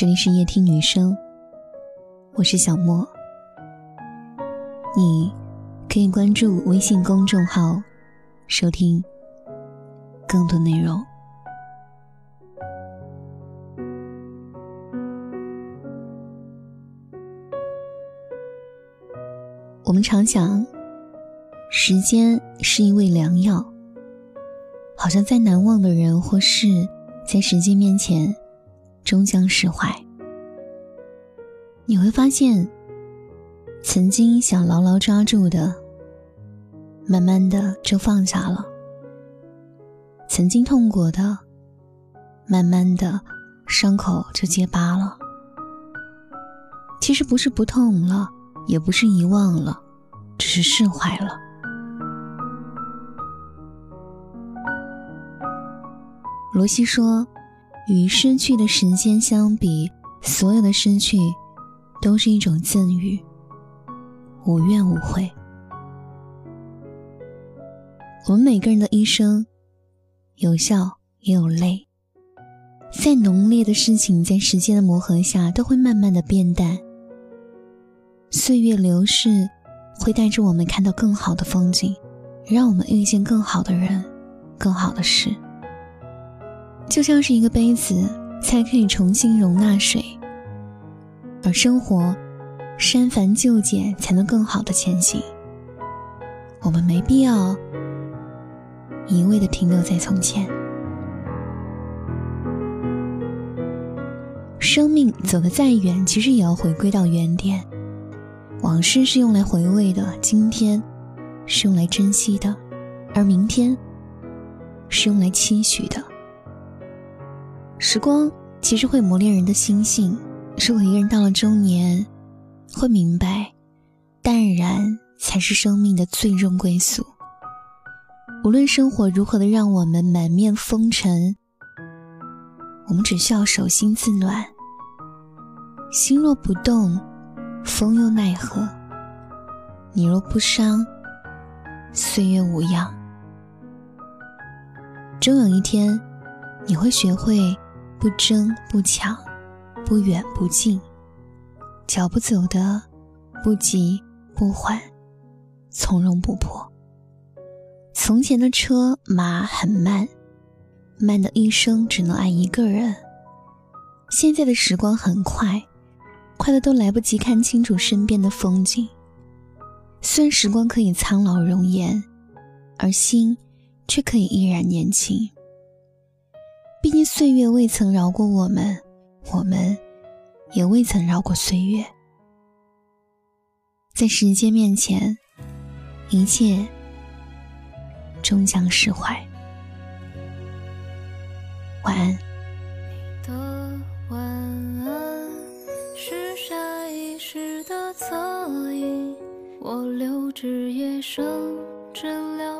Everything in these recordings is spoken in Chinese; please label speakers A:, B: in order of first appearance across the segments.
A: 这里是夜听女生，我是小莫。你可以关注微信公众号，收听更多内容。我们常讲，时间是一味良药，好像再难忘的人或事，在时间面前，终将释怀。你会发现，曾经想牢牢抓住的，慢慢的就放下了；曾经痛过的，慢慢的伤口就结疤了。其实不是不痛了。也不是遗忘了，只是释怀了。罗西说：“与失去的时间相比，所有的失去都是一种赠予，无怨无悔。”我们每个人的一生，有笑也有泪。再浓烈的事情，在时间的磨合下，都会慢慢的变淡。岁月流逝，会带着我们看到更好的风景，让我们遇见更好的人，更好的事。就像是一个杯子，才可以重新容纳水；而生活，删繁就简，才能更好的前行。我们没必要一味的停留在从前。生命走得再远，其实也要回归到原点。往事是用来回味的，今天是用来珍惜的，而明天是用来期许的。时光其实会磨练人的心性，如果一个人到了中年，会明白，淡然才是生命的最终归宿。无论生活如何的让我们满面风尘，我们只需要手心自暖，心若不动。风又奈何？你若不伤，岁月无恙。终有一天，你会学会不争不抢，不远不近，脚步走的不急不缓，从容不迫。从前的车马很慢，慢的一生只能爱一个人。现在的时光很快。快的都来不及看清楚身边的风景。虽然时光可以苍老容颜，而心却可以依然年轻。毕竟岁月未曾饶过我们，我们也未曾饶过岁月。在时间面前，一切终将释怀。晚安。
B: 我留至夜深，治疗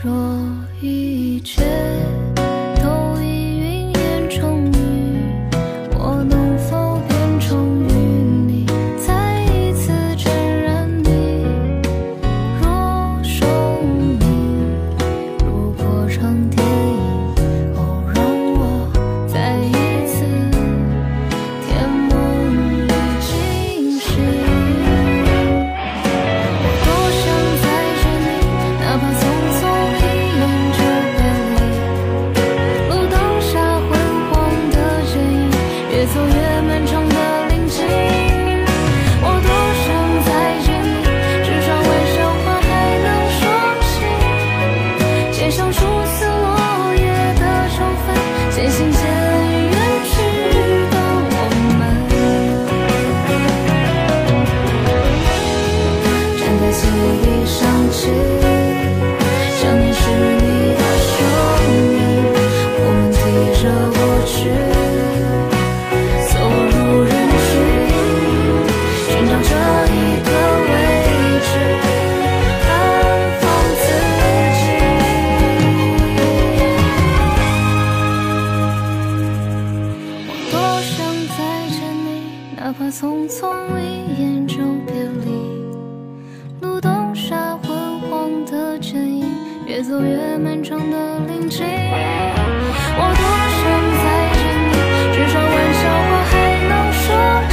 B: 若一切越走越漫长的林径，我多想再见你，至少玩笑话还能说起。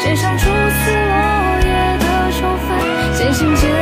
B: 街上初次落叶的秋分，渐行渐。